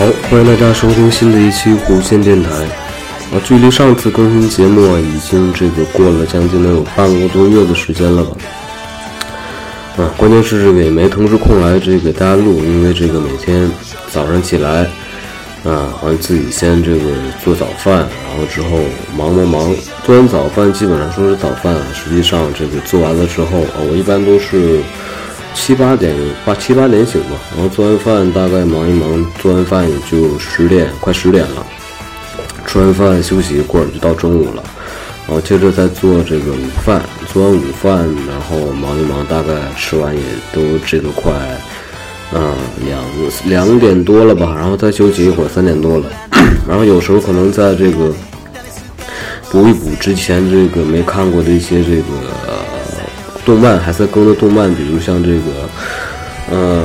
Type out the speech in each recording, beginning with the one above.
好，欢迎大家收听新的一期弧线电台。啊，距离上次更新节目，已经这个过了将近能有半个多月的时间了吧？啊，关键是这个也没腾出空来这个给大家录，因为这个每天早上起来，啊，完自己先这个做早饭，然后之后忙忙忙，做完早饭基本上说是早饭啊，实际上这个做完了之后啊，我一般都是七八点八七八点醒吧，然后做完饭大概忙一忙，做完饭也就十点快十点了，吃完饭休息一会儿就到中午了。然后接着再做这个午饭，做完午饭，然后忙一忙，大概吃完也都这个快，啊、两两点多了吧，然后再休息一会儿，三点多了，然后有时候可能在这个补一补之前这个没看过的一些这个、动漫还在更的动漫，比如像这个。呃，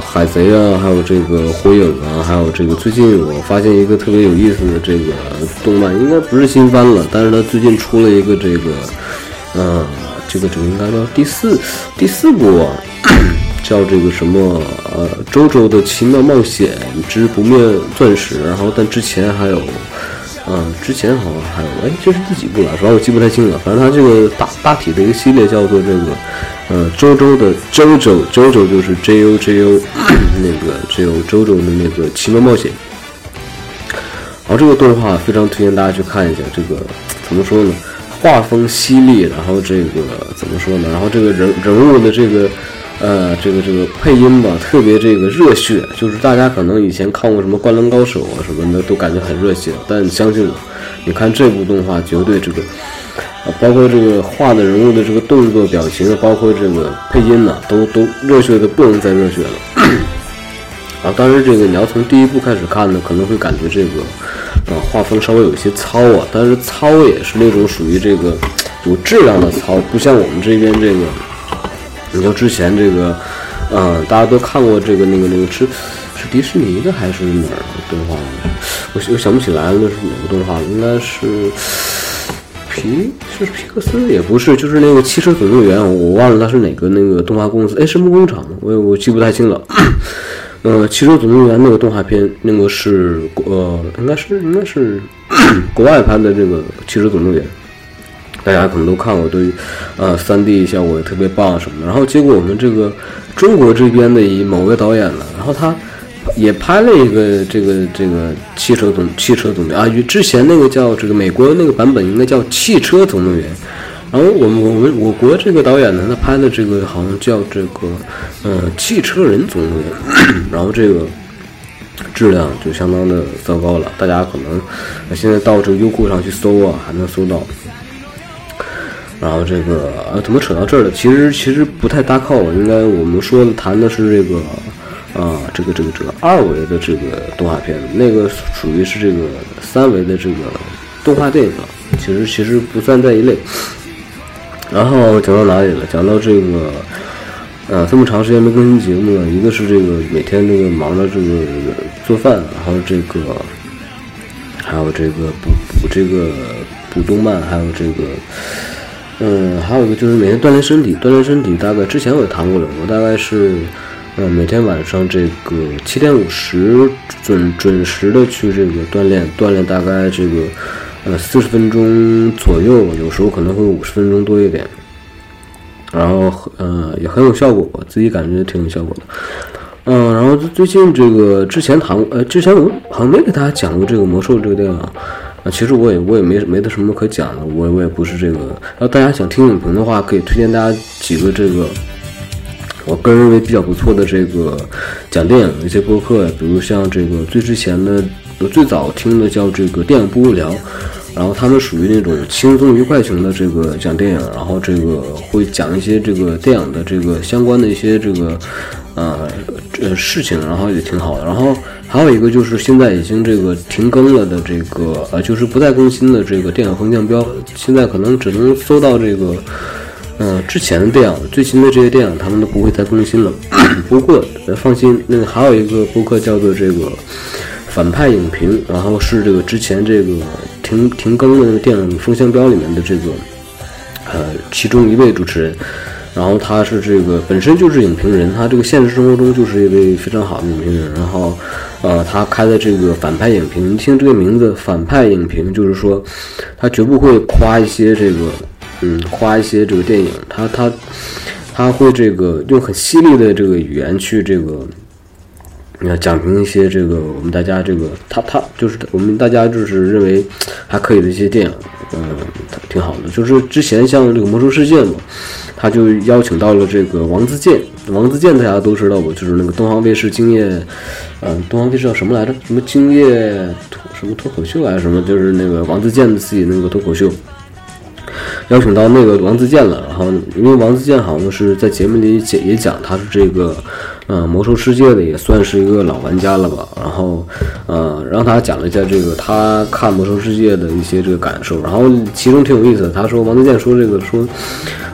海贼啊，还有这个火影啊，还有这个最近我发现一个特别有意思的这个动漫，应该不是新番了，但是它最近出了一个这个，呃，这个这个应该叫第四第四部啊，叫这个什么呃《周周的奇妙冒险之不灭钻石》，然后但之前还有。嗯，之前好像还有，哎，这是第几部了？主要我记不太清了。反正它这个大大体的一个系列叫做这个，呃，周周的周周，周周就是 J O J O，那个 J O 周周的那个奇妙冒险。然后这个动画非常推荐大家去看一下。这个怎么说呢？画风犀利，然后这个怎么说呢？然后这个人人物的这个。呃，这个这个配音吧，特别这个热血，就是大家可能以前看过什么《灌篮高手》啊什么的，都感觉很热血。但相信我，你看这部动画，绝对这个，啊，包括这个画的人物的这个动作、表情，包括这个配音呢，都都热血的不能再热血了。啊，当然这个你要从第一部开始看呢，可能会感觉这个，啊，画风稍微有些糙啊，但是糙也是那种属于这个有质量的糙，不像我们这边这个。你像之前这个，嗯，大家都看过这个那个那个是是迪士尼的还是哪儿的动画？我我想不起来了，那是哪个动画？应该是皮是皮克斯也不是，就是那个汽车总动员，我忘了它是哪个那个动画公司，哎，什么工厂？我我记不太清了。呃，汽车总动员那个动画片，那个是呃，应该是应该是 国外拍的这个汽车总动员。大家可能都看过，对，呃，三 D 效果也特别棒什么的。然后结果我们这个中国这边的一某位导演呢，然后他也拍了一个这个这个汽车总汽车总动员啊，与之前那个叫这个美国那个版本应该叫汽车总动员。然后我们我们我国这个导演呢，他拍的这个好像叫这个呃汽车人总动员，然后这个质量就相当的糟糕了。大家可能现在到这个优酷上去搜啊，还能搜到。然后这个呃，怎么扯到这儿了？其实其实不太搭靠，应该我们说的谈的是这个啊，这个这个这个二维的这个动画片，那个属于是这个三维的这个动画电影了。其实其实不算在一类。然后讲到哪里了？讲到这个呃，这么长时间没更新节目了，一个是这个每天这个忙着这个做饭，然后这个还有这个补补这个补动漫，还有这个。嗯，还有一个就是每天锻炼身体，锻炼身体大概之前我也谈过了，我大概是，嗯，每天晚上这个七点五十准准时的去这个锻炼，锻炼大概这个，呃四十分钟左右，有时候可能会五十分钟多一点。然后呃也很有效果，吧自己感觉挺有效果的。嗯，然后最近这个之前谈呃之前我好像没给大家讲过这个魔兽这个电影，其实我也我也没没得什么可讲的，我我也不是这个。然后大家想听影评的话，可以推荐大家几个这个我个人认为比较不错的这个讲电影的一些播客，比如像这个最之前的最早听的叫这个电影不无聊。然后他们属于那种轻松愉快型的这个讲电影，然后这个会讲一些这个电影的这个相关的一些这个呃呃事情，然后也挺好的。然后还有一个就是现在已经这个停更了的这个呃就是不再更新的这个电影风向标，现在可能只能搜到这个嗯之前的电影，最新的这些电影他们都不会再更新了。不过放心，那个还有一个播客叫做这个。反派影评，然后是这个之前这个停停更的那个电影风向标里面的这个呃其中一位主持人，然后他是这个本身就是影评人，他这个现实生活中就是一位非常好的影评人，然后呃他开的这个反派影评，你听这个名字反派影评，就是说他绝不会夸一些这个嗯夸一些这个电影，他他他会这个用很犀利的这个语言去这个。你看，讲评一些这个我们大家这个他他就是我们大家就是认为还可以的一些电影，嗯，挺好的。就是之前像这个《魔兽世界》嘛，他就邀请到了这个王自健。王自健大家都知道吧？就是那个东方卫视今夜，嗯，东方卫视叫什么来着？什么今夜什么脱口秀还是什么？就是那个王自健自己那个脱口秀，邀请到那个王自健了。然后因为王自健好像是在节目里也也讲他是这个。嗯，魔兽世界的也算是一个老玩家了吧。然后，呃，让他讲了一下这个他看魔兽世界的一些这个感受。然后其中挺有意思的，他说王自健说这个说，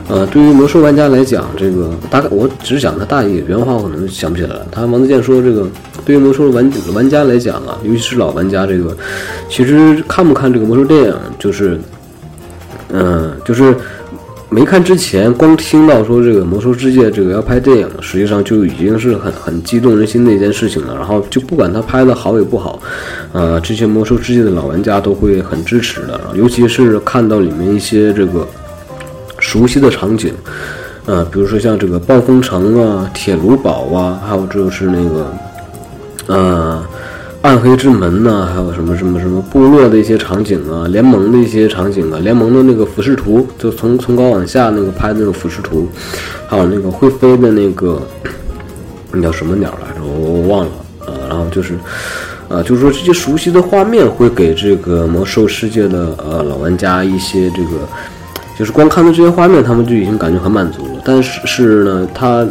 呃，对于魔兽玩家来讲，这个大概我只讲他大意，原话我可能想不起来了。他王自健说这个对于魔兽玩玩家来讲啊，尤其是老玩家，这个其实看不看这个魔兽电影，就是，嗯，就是。没看之前，光听到说这个《魔兽世界》这个要拍电影，实际上就已经是很很激动人心的一件事情了。然后就不管他拍的好与不好，呃，这些《魔兽世界》的老玩家都会很支持的。尤其是看到里面一些这个熟悉的场景，呃，比如说像这个暴风城啊、铁炉堡啊，还有就是那个，呃。暗黑之门呐，还有什么什么什么部落的一些场景啊，联盟的一些场景啊，联盟的那个俯视图，就从从高往下那个拍的那个俯视图，还有那个会飞的那个那叫什么鸟来着，我我忘了呃，然后就是，呃，就是说这些熟悉的画面会给这个魔兽世界的呃老玩家一些这个，就是光看到这些画面，他们就已经感觉很满足了。但是是呢，他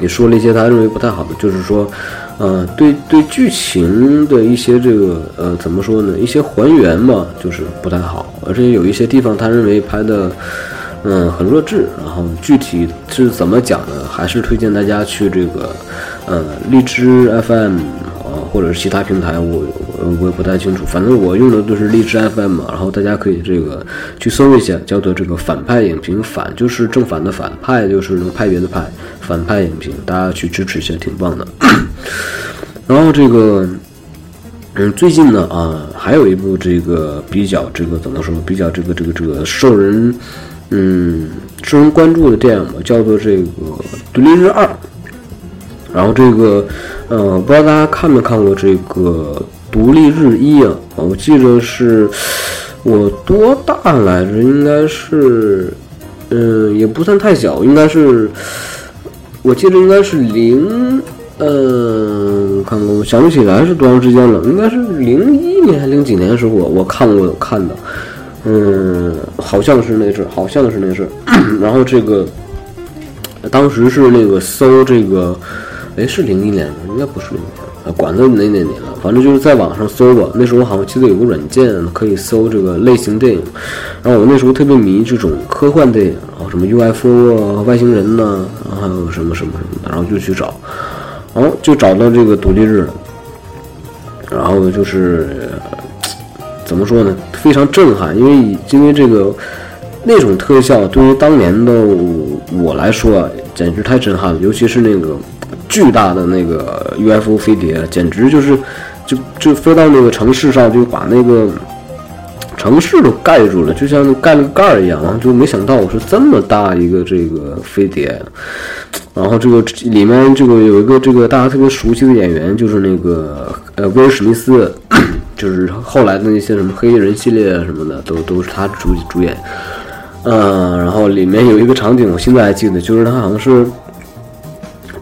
也说了一些他认为不太好的，就是说。呃，对对，剧情的一些这个呃，怎么说呢？一些还原嘛，就是不太好，而且有一些地方他认为拍的嗯很弱智。然后具体是怎么讲呢？还是推荐大家去这个呃荔枝 FM 啊，或者是其他平台，我我也不太清楚。反正我用的都是荔枝 FM 嘛。然后大家可以这个去搜一下，叫做这个反派影评，反就是正反的反，派就是那个派别的派，反派影评，大家去支持一下，挺棒的。然后这个，嗯，最近呢啊，还有一部这个比较这个怎么说？比较这个这个这个受人嗯受人关注的电影吧，叫做这个《独立日二》。然后这个呃，不知道大家看没看过这个《独立日一》啊？我记得是我多大来着？应该是嗯，也不算太小，应该是我记得应该是零。嗯，看过，想不起来是多长时间了，应该是零一年还是零几年的时候，我我看过有看的，嗯，好像是那事，好像是那事。然后这个当时是那个搜这个，哎，是零一年吗？应该不是零一年，管它哪哪年了，反正就是在网上搜吧。那时候好像记得有个软件可以搜这个类型电影，然后我那时候特别迷这种科幻电影，然后什么 UFO 啊、外星人呐，然后还有什么什么什么的，然后就去找。然后就找到这个独立日了，然后就是怎么说呢？非常震撼，因为因为这个那种特效对于当年的我来说啊，简直太震撼了。尤其是那个巨大的那个 UFO 飞碟，简直就是就就飞到那个城市上，就把那个城市都盖住了，就像盖了个盖儿一样。就没想到我是这么大一个这个飞碟，然后这个里面这个有一个这个大家特别熟悉的演员，就是那个呃威尔史密斯，就是后来的那些什么黑衣人系列啊什么的，都都是他主主演。嗯，然后里面有一个场景，我现在还记得，就是他好像是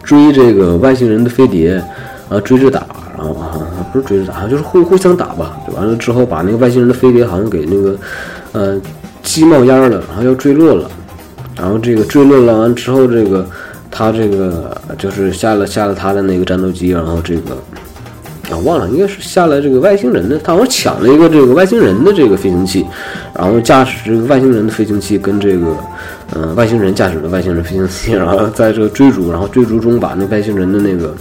追这个外星人的飞碟，然后追着打，然后不是追着打，就是互互相打吧。完了之后，把那个外星人的飞碟好像给那个呃击冒烟了，然后要坠落了。然后这个坠落了完之后，这个他这个就是下了下了他的那个战斗机，然后这个。啊，忘了，应该是下来这个外星人的，他好像抢了一个这个外星人的这个飞行器，然后驾驶这个外星人的飞行器跟这个，呃，外星人驾驶的外星人飞行器，然后在这个追逐，然后追逐中把那外星人的那个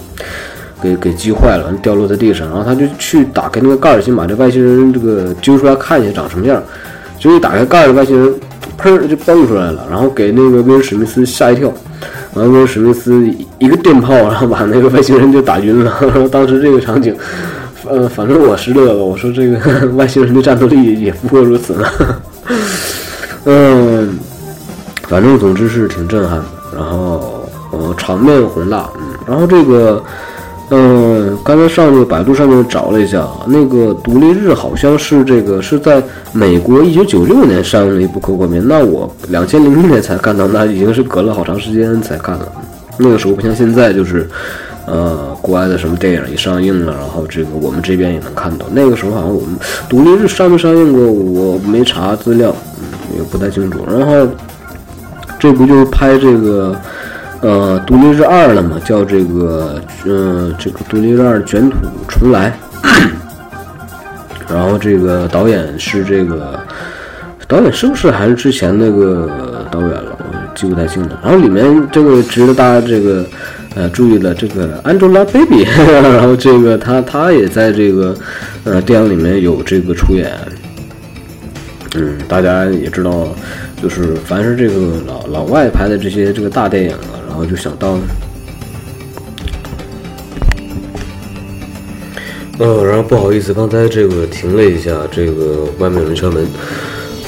给给击坏了，掉落在地上，然后他就去打开那个盖儿，先把这外星人这个揪出来看一下长什么样，结果一打开盖儿，外星人砰就蹦出来了，然后给那个威尔史密斯吓一跳。完，威尔史密斯一个电炮，然后把那个外星人就打晕了。然后当时这个场景，呃，反正我是乐了。我说这个 外星人的战斗力也不过如此呢。嗯，反正总之是挺震撼的。然后，呃，场面宏大。嗯，然后这个。嗯，刚才上那个百度上面找了一下，那个独立日好像是这个是在美国一九九六年上映的一部科幻片，那我两千零一年才看到，那已经是隔了好长时间才看了。那个时候不像现在，就是呃，国外的什么电影一上映了，然后这个我们这边也能看到。那个时候好像我们独立日上没上映过，我没查资料，嗯，也不太清楚。然后这不就是拍这个。呃，独立日二了嘛，叫这个，嗯，这个独立日二卷土重来。然后这个导演是这个导演是不是还是之前那个导演了？我记不太清了。然后里面这个值得大家这个呃注意了，这个 Angelababy，然后这个他他也在这个呃电影里面有这个出演。嗯，大家也知道，就是凡是这个老老外拍的这些这个大电影啊。然后就想到了，嗯，然后不好意思，刚才这个停了一下，这个外面有人敲门，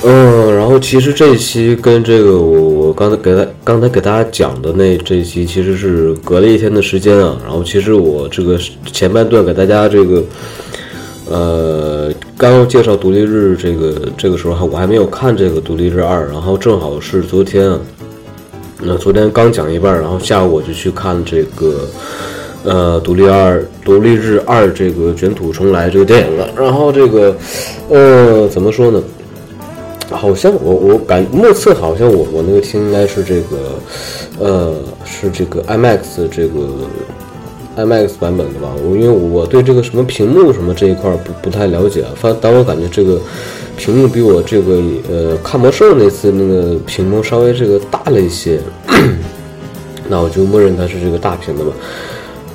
嗯，然后其实这一期跟这个我我刚才给他刚才给大家讲的那这一期其实是隔了一天的时间啊，然后其实我这个前半段给大家这个，呃，刚介绍独立日这个这个时候还我还没有看这个独立日二，然后正好是昨天啊。那昨天刚讲一半，然后下午我就去看这个，呃，独立二独立日二这个卷土重来这个电影了。然后这个，呃，怎么说呢？好像我我感目测好像我我那个厅应该是这个，呃，是这个 IMAX 这个 IMAX 版本的吧？我因为我对这个什么屏幕什么这一块不不太了解，反但我感觉这个。屏幕比我这个呃看魔兽那次那个屏幕稍微这个大了一些，那我就默认它是这个大屏的吧。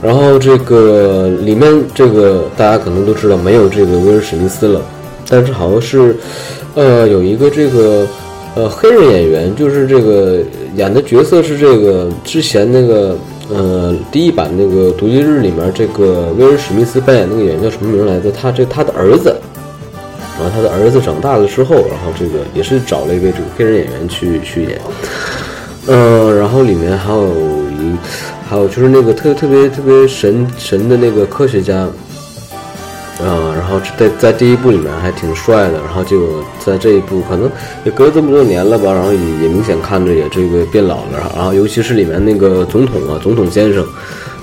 然后这个里面这个大家可能都知道没有这个威尔史密斯了，但是好像是呃有一个这个呃黑人演员，就是这个演的角色是这个之前那个呃第一版那个独立日里面这个威尔史密斯扮演那个演员叫什么名来着？他这他的儿子。然后他的儿子长大了之后，然后这个也是找了一位这个黑人演员去去演，嗯，然后里面还有一，还有就是那个特特别特别神神的那个科学家，啊，然后在在第一部里面还挺帅的，然后就在这一部可能也隔这么多年了吧，然后也也明显看着也这个变老了，然后尤其是里面那个总统啊，总统先生，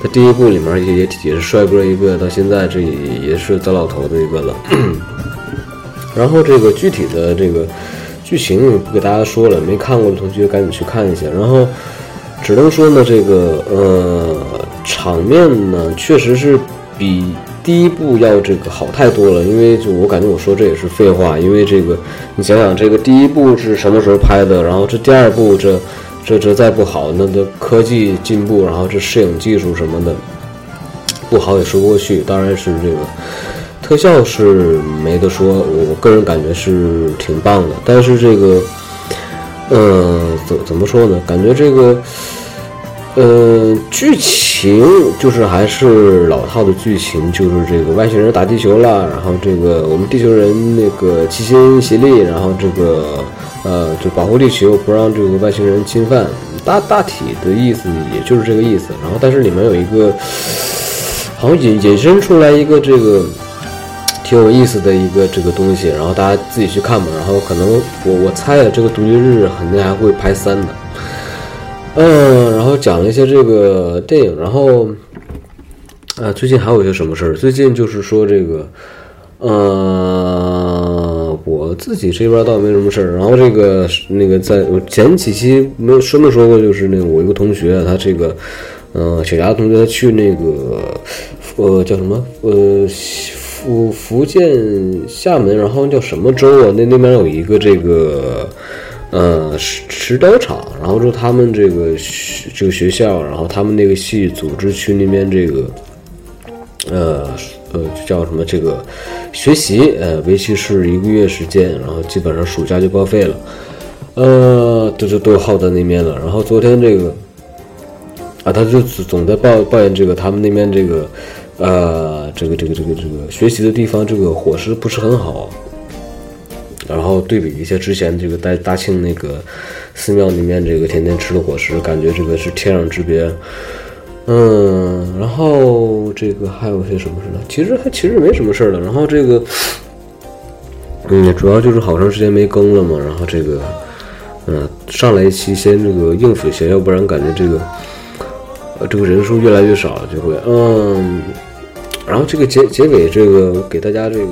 在第一部里面也也也是帅哥一个，到现在这也是糟老头子一个了。然后这个具体的这个剧情不给大家说了，没看过的同学赶紧去看一下。然后只能说呢，这个呃场面呢确实是比第一部要这个好太多了。因为就我感觉我说这也是废话，因为这个你想想，这个第一部是什么时候拍的？然后这第二部这这这再不好，那的科技进步，然后这摄影技术什么的不好也说不过去。当然是这个。特效是没得说，我个人感觉是挺棒的。但是这个，呃，怎怎么说呢？感觉这个，呃，剧情情就是还是老套的剧情，就是这个外星人打地球了，然后这个我们地球人那个齐心协力，然后这个呃就保护地球，不让这个外星人侵犯。大大体的意思也就是这个意思。然后但是里面有一个，好像引引申出来一个这个挺有意思的一个这个东西，然后大家自己去看吧。然后可能我我猜啊，这个独立日肯定还会拍三的。嗯，然后讲了一些这个电影，然后，啊，最近还有一些什么事儿？最近就是说这个，呃，我自己这边倒没什么事儿。然后这个那个，在我前几期没说没说过，就是那个我一个同学，他这个，呃，小牙同学他去那个，呃，叫什么？呃，福福建厦门，然后叫什么州啊？那那边有一个这个。呃，石石刀厂，然后说他们这个学这个学校，然后他们那个系组织去那边这个，呃呃叫什么这个学习，呃为期是一个月时间，然后基本上暑假就报废了，呃都就都耗在那边了。然后昨天这个啊，他就总总在抱抱怨这个他们那边这个呃这个这个这个这个学习的地方这个伙食不是很好。然后对比一下之前这个在大庆那个寺庙里面这个天天吃的伙食，感觉这个是天壤之别。嗯，然后这个还有些什么事呢？其实还其实没什么事了。然后这个，嗯，主要就是好长时间没更了嘛。然后这个，嗯，上来一期先这个应付一下，要不然感觉这个，呃，这个人数越来越少了，就会，嗯。然后这个结结尾这个给大家这个。